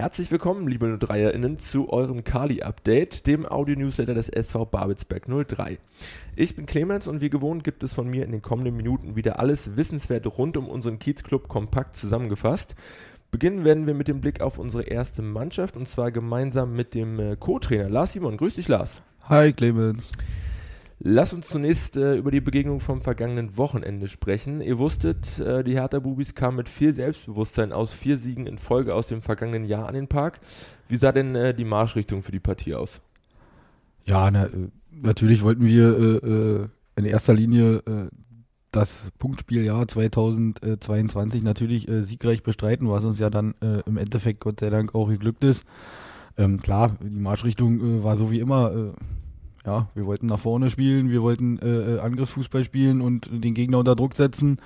Herzlich willkommen, liebe 03erInnen, zu eurem Kali-Update, dem Audio-Newsletter des SV Babelsberg 03. Ich bin Clemens und wie gewohnt gibt es von mir in den kommenden Minuten wieder alles Wissenswerte rund um unseren Kiezclub kompakt zusammengefasst. Beginnen werden wir mit dem Blick auf unsere erste Mannschaft und zwar gemeinsam mit dem äh, Co-Trainer Lars Simon. Grüß dich, Lars. Hi, Clemens. Lass uns zunächst äh, über die Begegnung vom vergangenen Wochenende sprechen. Ihr wusstet, äh, die Hertha Bubis kamen mit viel Selbstbewusstsein aus vier Siegen in Folge aus dem vergangenen Jahr an den Park. Wie sah denn äh, die Marschrichtung für die Partie aus? Ja, na, äh, natürlich wollten wir äh, äh, in erster Linie das Punktspieljahr 2022 natürlich siegreich bestreiten, was uns ja dann im Endeffekt Gott sei Dank auch geglückt ist. Ähm, klar, die Marschrichtung war so wie immer ja, wir wollten nach vorne spielen, wir wollten äh, äh, Angriffsfußball spielen und den Gegner unter Druck setzen.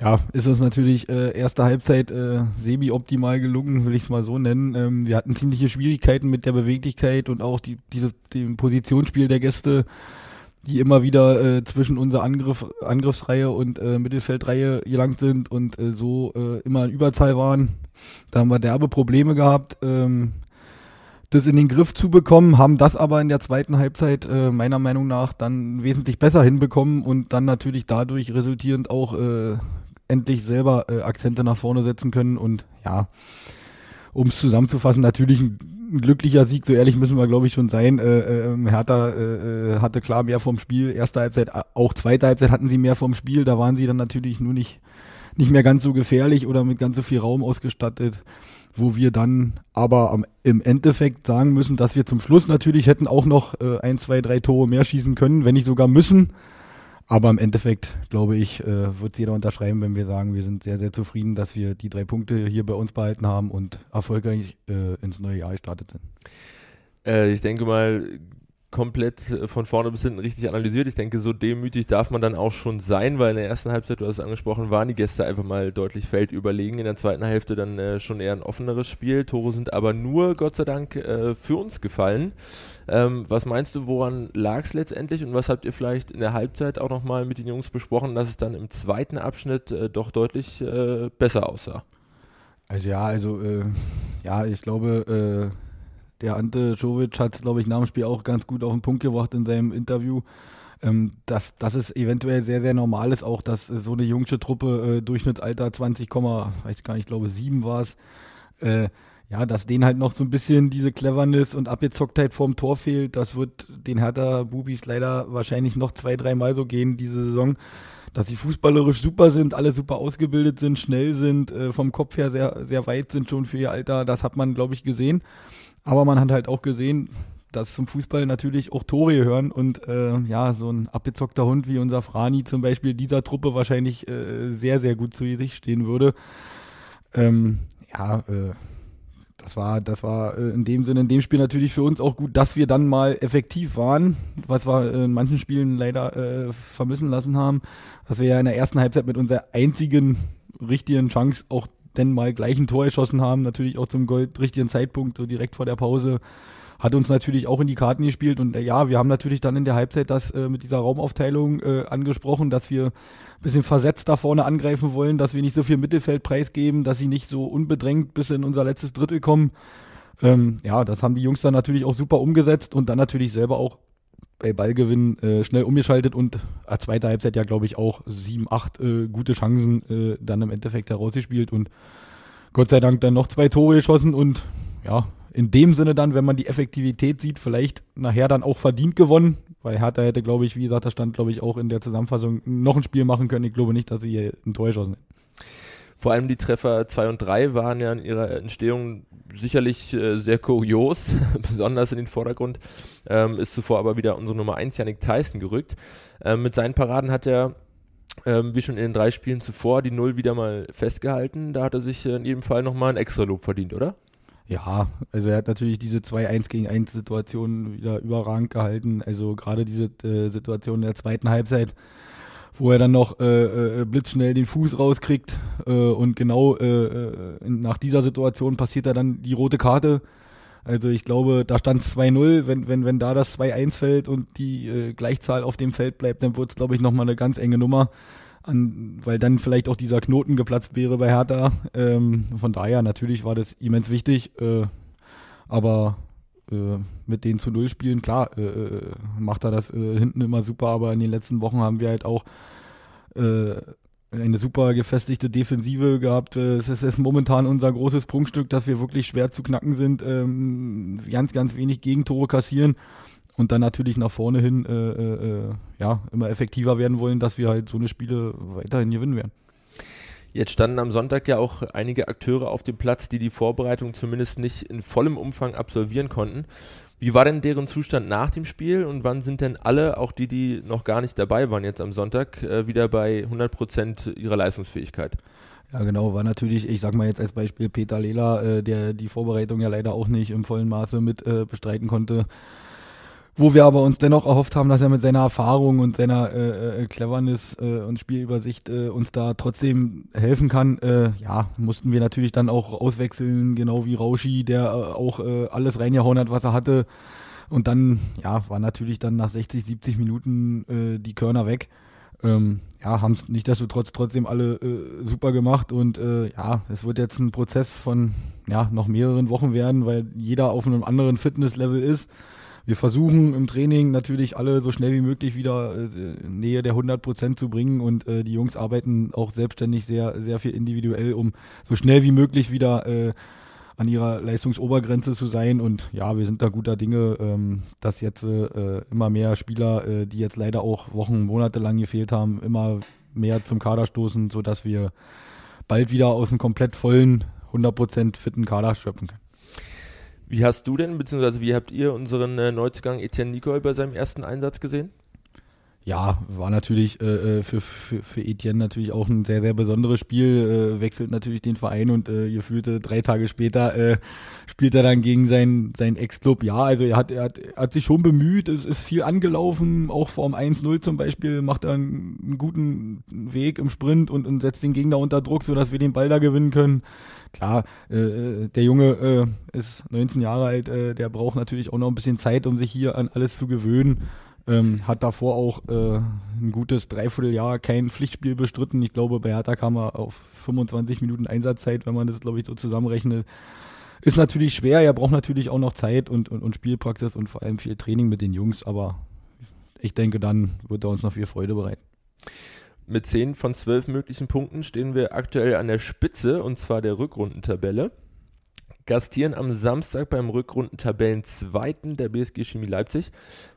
Ja, ist uns natürlich äh, erste Halbzeit äh, semi-optimal gelungen, will ich es mal so nennen. Ähm, wir hatten ziemliche Schwierigkeiten mit der Beweglichkeit und auch die, dieses, dem Positionsspiel der Gäste, die immer wieder äh, zwischen unserer Angriff, Angriffsreihe und äh, Mittelfeldreihe gelangt sind und äh, so äh, immer in Überzahl waren. Da haben wir derbe Probleme gehabt. Ähm, das in den Griff zu bekommen, haben das aber in der zweiten Halbzeit äh, meiner Meinung nach dann wesentlich besser hinbekommen und dann natürlich dadurch resultierend auch äh, endlich selber äh, Akzente nach vorne setzen können und ja, um es zusammenzufassen, natürlich ein, ein, glücklicher Sieg, so ehrlich müssen wir glaube ich schon sein. Äh, äh, Hertha äh, äh, hatte klar mehr vom Spiel, erste Halbzeit, auch zweite Halbzeit hatten sie mehr vom Spiel, da waren sie dann natürlich nur nicht, nicht mehr ganz so gefährlich oder mit ganz so viel Raum ausgestattet wo wir dann aber am, im Endeffekt sagen müssen, dass wir zum Schluss natürlich hätten auch noch äh, ein, zwei, drei Tore mehr schießen können, wenn nicht sogar müssen. Aber im Endeffekt, glaube ich, äh, wird jeder unterschreiben, wenn wir sagen, wir sind sehr, sehr zufrieden, dass wir die drei Punkte hier bei uns behalten haben und erfolgreich äh, ins neue Jahr gestartet sind. Äh, ich denke mal, komplett äh, von vorne bis hinten richtig analysiert. Ich denke, so demütig darf man dann auch schon sein, weil in der ersten Halbzeit, du hast es angesprochen, waren die Gäste einfach mal deutlich feldüberlegen. In der zweiten Hälfte dann äh, schon eher ein offeneres Spiel. Tore sind aber nur, Gott sei Dank, äh, für uns gefallen. Ähm, was meinst du, woran lag es letztendlich und was habt ihr vielleicht in der Halbzeit auch nochmal mit den Jungs besprochen, dass es dann im zweiten Abschnitt äh, doch deutlich äh, besser aussah? Also ja, also äh, ja, ich glaube, der Ante Jovic hat es, glaube ich, nach dem Spiel auch ganz gut auf den Punkt gebracht in seinem Interview. Ähm, dass, dass es eventuell sehr, sehr normal ist, auch dass so eine jungsche Truppe, äh, Durchschnittsalter 20, weiß gar nicht, ich glaube 7 war es, äh, ja, dass denen halt noch so ein bisschen diese Cleverness und Abgezocktheit vorm Tor fehlt, das wird den Hertha Bubis leider wahrscheinlich noch zwei, dreimal so gehen diese Saison. Dass sie fußballerisch super sind, alle super ausgebildet sind, schnell sind, äh, vom Kopf her sehr, sehr weit sind schon für ihr Alter, das hat man, glaube ich, gesehen. Aber man hat halt auch gesehen, dass zum Fußball natürlich auch Tore gehören und äh, ja, so ein abgezockter Hund wie unser Frani zum Beispiel dieser Truppe wahrscheinlich äh, sehr, sehr gut zu sich stehen würde. Ähm, ja, äh, das war, das war äh, in dem Sinne, in dem Spiel natürlich für uns auch gut, dass wir dann mal effektiv waren, was wir in manchen Spielen leider äh, vermissen lassen haben, dass wir ja in der ersten Halbzeit mit unserer einzigen richtigen Chance auch denn mal gleich ein Tor geschossen haben, natürlich auch zum richtigen Zeitpunkt, so direkt vor der Pause. Hat uns natürlich auch in die Karten gespielt und äh, ja, wir haben natürlich dann in der Halbzeit das äh, mit dieser Raumaufteilung äh, angesprochen, dass wir ein bisschen versetzt da vorne angreifen wollen, dass wir nicht so viel Mittelfeld preisgeben, dass sie nicht so unbedrängt bis in unser letztes Drittel kommen. Ähm, ja, das haben die Jungs dann natürlich auch super umgesetzt und dann natürlich selber auch bei Ballgewinn äh, schnell umgeschaltet und äh, zweite Halbzeit ja, glaube ich, auch sieben, acht äh, gute Chancen äh, dann im Endeffekt herausgespielt und Gott sei Dank dann noch zwei Tore geschossen und ja, in dem Sinne dann, wenn man die Effektivität sieht, vielleicht nachher dann auch verdient gewonnen, weil Hertha hätte, glaube ich, wie gesagt, da stand, glaube ich, auch in der Zusammenfassung noch ein Spiel machen können. Ich glaube nicht, dass sie hier ein Tor geschossen hätten. Vor allem die Treffer 2 und 3 waren ja in ihrer Entstehung sicherlich äh, sehr kurios, besonders in den Vordergrund. Ähm, ist zuvor aber wieder unsere Nummer 1, Yannick Tyson, gerückt. Ähm, mit seinen Paraden hat er, ähm, wie schon in den drei Spielen zuvor, die Null wieder mal festgehalten. Da hat er sich in jedem Fall nochmal ein extra Lob verdient, oder? Ja, also er hat natürlich diese zwei 1 gegen 1 Situationen wieder überragend gehalten. Also gerade diese äh, Situation in der zweiten Halbzeit wo er dann noch äh, äh, blitzschnell den Fuß rauskriegt äh, und genau äh, äh nach dieser Situation passiert er dann die rote Karte. Also ich glaube, da stand es 2-0, wenn, wenn, wenn da das 2-1 fällt und die äh, Gleichzahl auf dem Feld bleibt, dann wird es, glaube ich, nochmal eine ganz enge Nummer. an, weil dann vielleicht auch dieser Knoten geplatzt wäre bei Hertha. Ähm, von daher, natürlich war das immens wichtig, äh, aber äh, mit den zu Null spielen, klar, äh, äh, macht er das äh, hinten immer super, aber in den letzten Wochen haben wir halt auch äh, eine super gefestigte Defensive gehabt. Es ist, ist, momentan unser großes Prunkstück, dass wir wirklich schwer zu knacken sind, ähm, ganz, ganz wenig Gegentore kassieren und dann natürlich nach vorne hin äh, äh, ja, immer effektiver werden wollen, dass wir halt so eine Spiele weiterhin gewinnen werden. Jetzt standen am Sonntag ja auch einige Akteure auf dem Platz, die die Vorbereitung zumindest nicht in vollem Umfang absolvieren konnten. Wie war denn deren Zustand nach dem Spiel und wann sind denn alle, auch die, die noch gar nicht dabei waren jetzt am Sonntag, äh, wieder bei 100 Prozent ihrer Leistungsfähigkeit? Ja, genau, war natürlich, ich sag mal jetzt als Beispiel Peter Lela, äh, der die Vorbereitung ja leider auch nicht im vollen Maße mit äh, bestreiten konnte wo wir aber uns dennoch erhofft haben, dass er mit seiner Erfahrung und seiner äh, äh, Cleverness äh, und Spielübersicht äh, uns da trotzdem helfen kann. Äh, ja, mussten wir natürlich dann auch auswechseln, genau wie Rauschi, der äh, auch äh, alles reingehauen hat, was er hatte. Und dann, ja, war natürlich dann nach 60, 70 Minuten äh, die Körner weg. Ähm, ja, haben es nichtsdestotrotz trotzdem alle äh, super gemacht und äh, ja, es wird jetzt ein Prozess von ja, noch mehreren Wochen werden, weil jeder auf einem anderen Fitnesslevel ist wir versuchen im Training natürlich alle so schnell wie möglich wieder äh, Nähe der 100 Prozent zu bringen und äh, die Jungs arbeiten auch selbstständig sehr, sehr viel individuell, um so schnell wie möglich wieder äh, an ihrer Leistungsobergrenze zu sein. Und ja, wir sind da guter Dinge, ähm, dass jetzt äh, immer mehr Spieler, äh, die jetzt leider auch Wochen, Monate lang gefehlt haben, immer mehr zum Kader stoßen, sodass wir bald wieder aus einem komplett vollen, 100% fitten Kader schöpfen können. Wie hast du denn, beziehungsweise wie habt ihr unseren äh, Neuzugang Etienne Nicole bei seinem ersten Einsatz gesehen? Ja, war natürlich äh, äh, für, für, für Etienne natürlich auch ein sehr, sehr besonderes Spiel. Äh, wechselt natürlich den Verein und äh, gefühlte drei Tage später äh, spielt er dann gegen seinen, seinen Ex-Club. Ja, also er hat, er, hat, er hat sich schon bemüht, es ist viel angelaufen, auch vor dem 1-0 zum Beispiel macht er einen, einen guten Weg im Sprint und, und setzt den Gegner unter Druck, sodass wir den Ball da gewinnen können klar, äh, äh, der Junge äh, ist 19 Jahre alt, äh, der braucht natürlich auch noch ein bisschen Zeit, um sich hier an alles zu gewöhnen. Ähm, hat davor auch äh, ein gutes Dreivierteljahr kein Pflichtspiel bestritten. Ich glaube, bei Hertha kam er auf 25 Minuten Einsatzzeit, wenn man das, glaube ich, so zusammenrechnet. Ist natürlich schwer, er braucht natürlich auch noch Zeit und, und, und Spielpraxis und vor allem viel Training mit den Jungs, aber ich denke, dann wird er uns noch viel Freude bereiten. Mit 10 von 12 möglichen Punkten stehen wir aktuell an der Spitze und zwar der Rückrundentabelle. Gastieren am Samstag beim Rückrundentabellenzweiten der BSG Chemie Leipzig.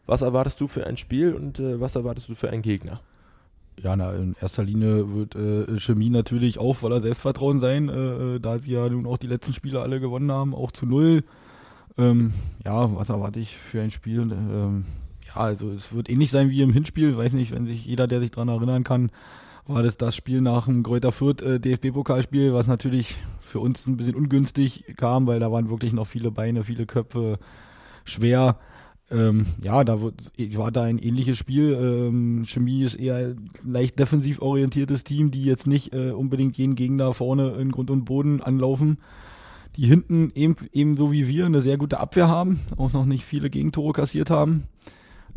Was erwartest du für ein Spiel und äh, was erwartest du für einen Gegner? Ja, na, in erster Linie wird äh, Chemie natürlich auch voller Selbstvertrauen sein, äh, äh, da sie ja nun auch die letzten Spiele alle gewonnen haben, auch zu null. Ähm, ja, was erwarte ich für ein Spiel? Ähm, ja, also es wird ähnlich sein wie im Hinspiel. Weiß nicht, wenn sich jeder, der sich daran erinnern kann, war das das Spiel nach dem Kräuter Fürth äh, DFB-Pokalspiel, was natürlich für uns ein bisschen ungünstig kam, weil da waren wirklich noch viele Beine, viele Köpfe schwer. Ähm, ja, da war da ein ähnliches Spiel. Ähm, Chemie ist eher ein leicht defensiv orientiertes Team, die jetzt nicht äh, unbedingt jeden Gegner vorne in Grund und Boden anlaufen. Die hinten eben, ebenso wie wir eine sehr gute Abwehr haben, auch noch nicht viele Gegentore kassiert haben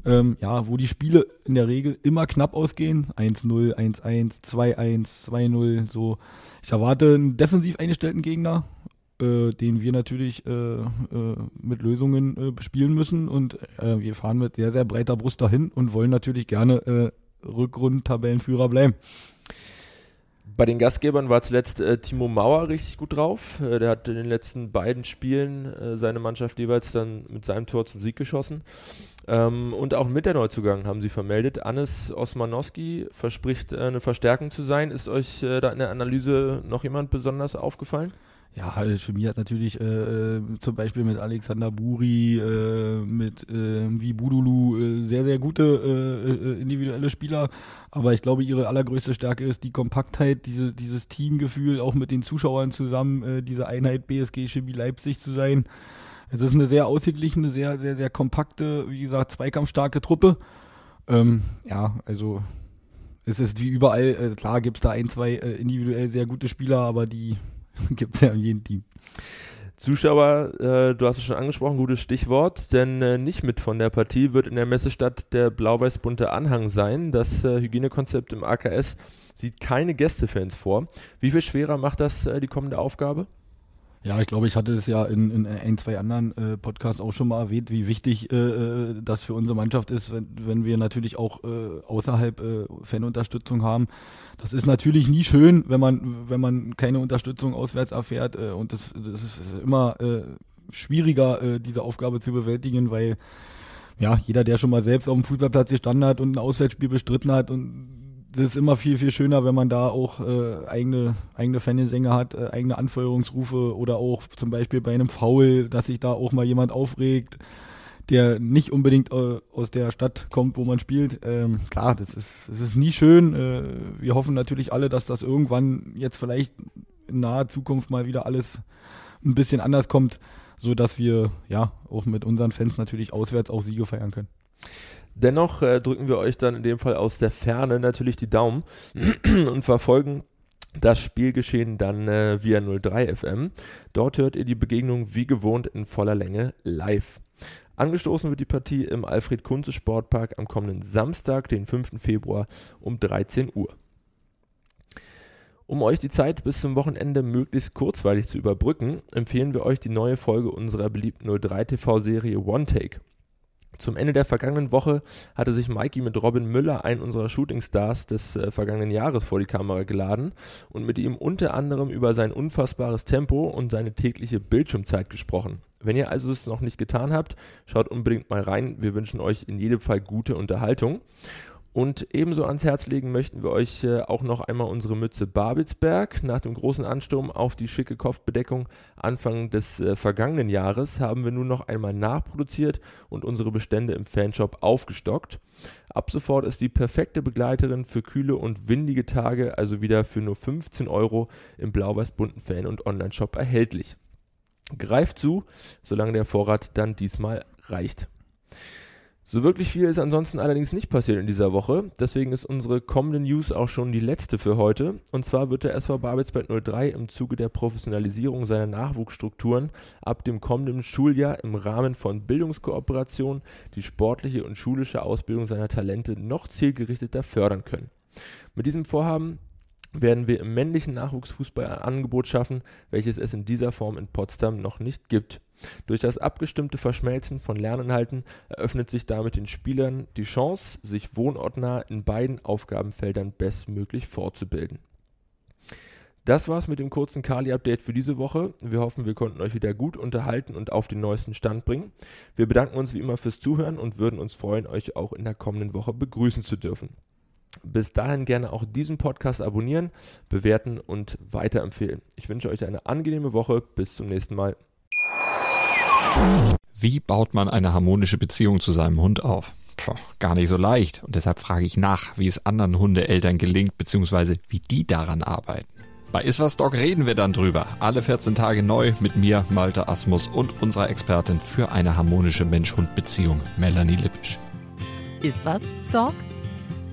ähm, ja, wo die Spiele in der Regel immer knapp ausgehen. 1-0, 1-1, 2-1, 2-0, so. Ich erwarte einen defensiv eingestellten Gegner, äh, den wir natürlich äh, äh, mit Lösungen äh, bespielen müssen und äh, wir fahren mit sehr, sehr breiter Brust dahin und wollen natürlich gerne äh, Rückrundentabellenführer bleiben. Bei den Gastgebern war zuletzt äh, Timo Mauer richtig gut drauf. Äh, der hat in den letzten beiden Spielen äh, seine Mannschaft jeweils dann mit seinem Tor zum Sieg geschossen. Ähm, und auch mit der Neuzugang haben sie vermeldet. Anis Osmanowski verspricht äh, eine Verstärkung zu sein. Ist euch äh, da in der Analyse noch jemand besonders aufgefallen? Ja, also Chemie hat natürlich äh, zum Beispiel mit Alexander Buri, äh, mit äh, wie Budulu äh, sehr, sehr gute äh, äh, individuelle Spieler. Aber ich glaube, ihre allergrößte Stärke ist die Kompaktheit, diese, dieses Teamgefühl, auch mit den Zuschauern zusammen, äh, diese Einheit BSG Chemie Leipzig zu sein. Es ist eine sehr ausgeglichene, sehr, sehr, sehr kompakte, wie gesagt, zweikampfstarke Truppe. Ähm, ja, also es ist wie überall, äh, klar gibt es da ein, zwei äh, individuell sehr gute Spieler, aber die gibt es ja in jedem Team. Zuschauer, äh, du hast es schon angesprochen, gutes Stichwort, denn äh, nicht mit von der Partie wird in der Messestadt der blau-weiß-bunte Anhang sein. Das äh, Hygienekonzept im AKS sieht keine Gästefans vor. Wie viel schwerer macht das äh, die kommende Aufgabe? Ja, ich glaube, ich hatte es ja in, in ein, zwei anderen äh, Podcasts auch schon mal erwähnt, wie wichtig äh, äh, das für unsere Mannschaft ist, wenn, wenn wir natürlich auch äh, außerhalb äh, Fanunterstützung haben. Das ist natürlich nie schön, wenn man, wenn man keine Unterstützung auswärts erfährt. Äh, und das, das ist immer schwieriger, diese Aufgabe zu bewältigen, weil ja, jeder, der schon mal selbst auf dem Fußballplatz gestanden hat und ein Auswärtsspiel bestritten hat und das ist immer viel, viel schöner, wenn man da auch äh, eigene, eigene Fangesänge hat, äh, eigene Anfeuerungsrufe oder auch zum Beispiel bei einem Foul, dass sich da auch mal jemand aufregt, der nicht unbedingt äh, aus der Stadt kommt, wo man spielt. Ähm, klar, das ist, das ist nie schön. Äh, wir hoffen natürlich alle, dass das irgendwann jetzt vielleicht in naher Zukunft mal wieder alles ein bisschen anders kommt, so dass wir ja auch mit unseren Fans natürlich auswärts auch Siege feiern können. Dennoch äh, drücken wir euch dann in dem Fall aus der Ferne natürlich die Daumen und verfolgen das Spielgeschehen dann äh, via 03 FM. Dort hört ihr die Begegnung wie gewohnt in voller Länge live. Angestoßen wird die Partie im Alfred Kunze Sportpark am kommenden Samstag, den 5. Februar um 13 Uhr. Um euch die Zeit bis zum Wochenende möglichst kurzweilig zu überbrücken, empfehlen wir euch die neue Folge unserer beliebten 03 TV-Serie One Take. Zum Ende der vergangenen Woche hatte sich Mikey mit Robin Müller, einen unserer Shootingstars des äh, vergangenen Jahres, vor die Kamera geladen und mit ihm unter anderem über sein unfassbares Tempo und seine tägliche Bildschirmzeit gesprochen. Wenn ihr also es noch nicht getan habt, schaut unbedingt mal rein. Wir wünschen euch in jedem Fall gute Unterhaltung. Und ebenso ans Herz legen möchten wir euch äh, auch noch einmal unsere Mütze Babelsberg. Nach dem großen Ansturm auf die schicke Kopfbedeckung Anfang des äh, vergangenen Jahres haben wir nun noch einmal nachproduziert und unsere Bestände im Fanshop aufgestockt. Ab sofort ist die perfekte Begleiterin für kühle und windige Tage also wieder für nur 15 Euro im blau-weiß-bunten Fan- und Online-Shop erhältlich. Greift zu, solange der Vorrat dann diesmal reicht. So wirklich viel ist ansonsten allerdings nicht passiert in dieser Woche. Deswegen ist unsere kommende News auch schon die letzte für heute. Und zwar wird der SV Babelsberg 03 im Zuge der Professionalisierung seiner Nachwuchsstrukturen ab dem kommenden Schuljahr im Rahmen von Bildungskooperation die sportliche und schulische Ausbildung seiner Talente noch zielgerichteter fördern können. Mit diesem Vorhaben werden wir im männlichen Nachwuchsfußball ein Angebot schaffen, welches es in dieser Form in Potsdam noch nicht gibt. Durch das abgestimmte Verschmelzen von Lerninhalten eröffnet sich damit den Spielern die Chance, sich wohnortnah in beiden Aufgabenfeldern bestmöglich fortzubilden. Das war's mit dem kurzen Kali-Update für diese Woche. Wir hoffen, wir konnten euch wieder gut unterhalten und auf den neuesten Stand bringen. Wir bedanken uns wie immer fürs Zuhören und würden uns freuen, euch auch in der kommenden Woche begrüßen zu dürfen. Bis dahin gerne auch diesen Podcast abonnieren, bewerten und weiterempfehlen. Ich wünsche euch eine angenehme Woche. Bis zum nächsten Mal. Wie baut man eine harmonische Beziehung zu seinem Hund auf? Puh, gar nicht so leicht. Und deshalb frage ich nach, wie es anderen Hundeeltern gelingt, beziehungsweise wie die daran arbeiten. Bei Iswas Dog reden wir dann drüber. Alle 14 Tage neu mit mir, Malte Asmus und unserer Expertin für eine harmonische Mensch-Hund-Beziehung, Melanie Lippisch. Iswas Dog